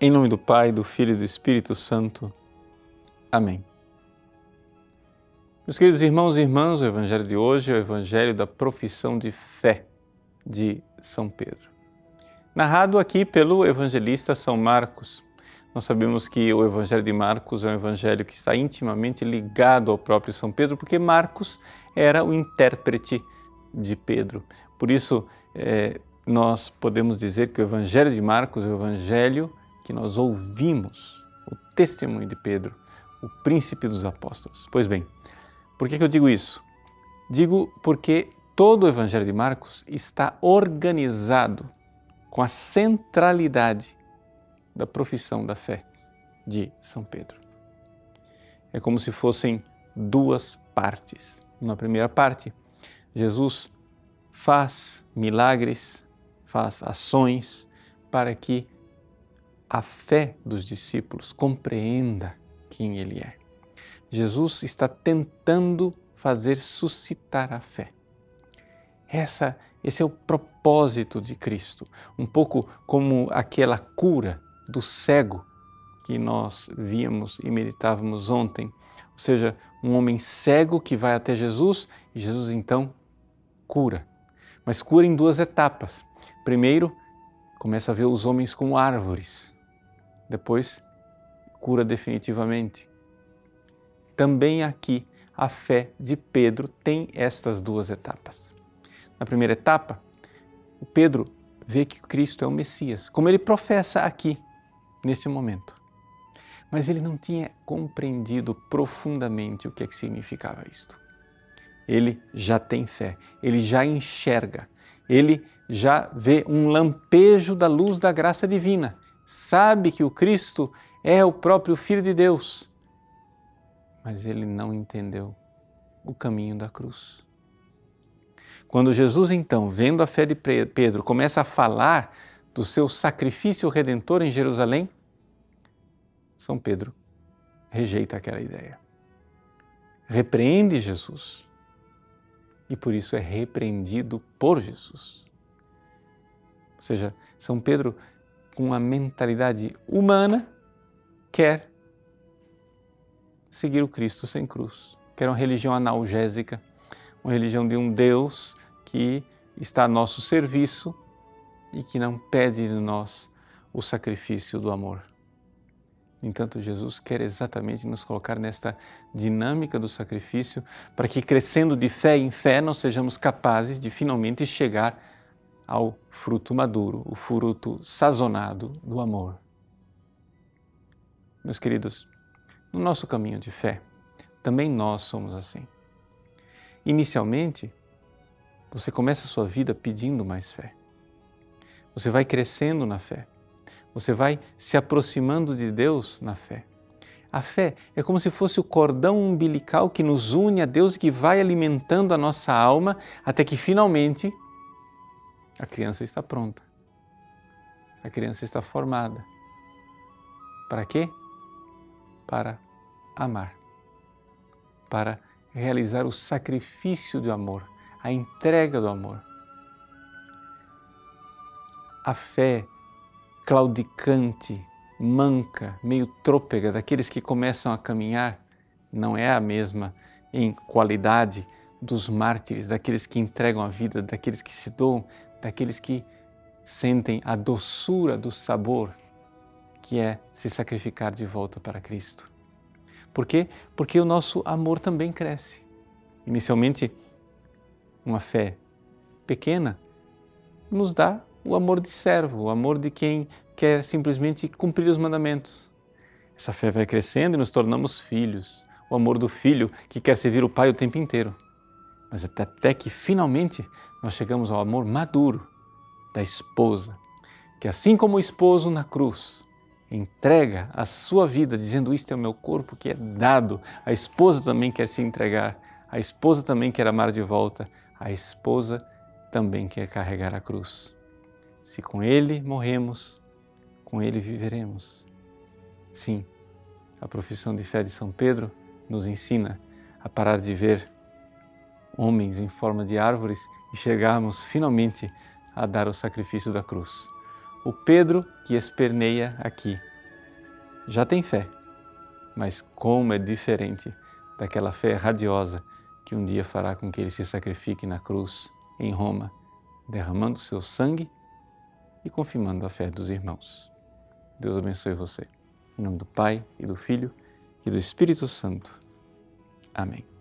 Em nome do Pai, do Filho e do Espírito Santo. Amém. Meus queridos irmãos e irmãs, o Evangelho de hoje é o Evangelho da profissão de fé de São Pedro. Narrado aqui pelo evangelista São Marcos. Nós sabemos que o Evangelho de Marcos é um evangelho que está intimamente ligado ao próprio São Pedro, porque Marcos era o intérprete de Pedro. Por isso, é, nós podemos dizer que o Evangelho de Marcos é o Evangelho que nós ouvimos, o testemunho de Pedro, o príncipe dos apóstolos. Pois bem, por que, eu digo isso? Digo porque todo o Evangelho de Marcos está organizado com a centralidade da profissão da fé de São Pedro. É como se fossem duas partes. Na primeira parte, Jesus faz milagres, faz ações para que a fé dos discípulos compreenda quem Ele é. Jesus está tentando fazer suscitar a fé. Essa, esse é o propósito de Cristo, um pouco como aquela cura do cego que nós víamos e meditávamos ontem. Ou seja, um homem cego que vai até Jesus e Jesus então cura. Mas cura em duas etapas. Primeiro, começa a ver os homens como árvores. Depois, cura definitivamente. Também aqui, a fé de Pedro tem estas duas etapas. Na primeira etapa, o Pedro vê que Cristo é o Messias, como ele professa aqui neste momento. Mas ele não tinha compreendido profundamente o que, é que significava isto. Ele já tem fé, ele já enxerga, ele já vê um lampejo da luz da graça divina, sabe que o Cristo é o próprio Filho de Deus, mas ele não entendeu o caminho da cruz. Quando Jesus, então, vendo a fé de Pedro, começa a falar do seu sacrifício redentor em Jerusalém, São Pedro rejeita aquela ideia. Repreende Jesus e por isso é repreendido por Jesus. Ou seja, São Pedro, com uma mentalidade humana, quer seguir o Cristo sem cruz, quer uma religião analgésica, uma religião de um Deus que está a nosso serviço e que não pede de nós o sacrifício do amor. No entanto, Jesus quer exatamente nos colocar nesta dinâmica do sacrifício para que, crescendo de fé em fé, nós sejamos capazes de finalmente chegar ao fruto maduro, o fruto sazonado do amor. Meus queridos, no nosso caminho de fé, também nós somos assim. Inicialmente, você começa a sua vida pedindo mais fé. Você vai crescendo na fé. Você vai se aproximando de Deus na fé. A fé é como se fosse o cordão umbilical que nos une a Deus e que vai alimentando a nossa alma até que finalmente a criança está pronta. A criança está formada. Para quê? Para amar. Para realizar o sacrifício do amor a entrega do amor. A fé claudicante, manca, meio trôpega daqueles que começam a caminhar não é a mesma em qualidade dos mártires, daqueles que entregam a vida, daqueles que se doam, daqueles que sentem a doçura do sabor que é se sacrificar de volta para Cristo. Por quê? Porque o nosso amor também cresce. Inicialmente, uma fé pequena, nos dá o amor de servo, o amor de quem quer simplesmente cumprir os mandamentos. Essa fé vai crescendo e nos tornamos filhos, o amor do filho que quer servir o pai o tempo inteiro. Mas até, que finalmente nós chegamos ao amor maduro da esposa, que assim como o esposo na cruz entrega a sua vida dizendo isto é o meu corpo que é dado, a esposa também quer se entregar, a esposa também quer amar de volta, a esposa também quer carregar a cruz. Se com ele morremos, com ele viveremos. Sim, a profissão de fé de São Pedro nos ensina a parar de ver homens em forma de árvores e chegarmos finalmente a dar o sacrifício da cruz. o Pedro que esperneia aqui já tem fé, mas como é diferente daquela fé radiosa que um dia fará com que ele se sacrifique na cruz em Roma, derramando seu sangue e confirmando a fé dos irmãos. Deus abençoe você. Em nome do Pai e do Filho e do Espírito Santo. Amém.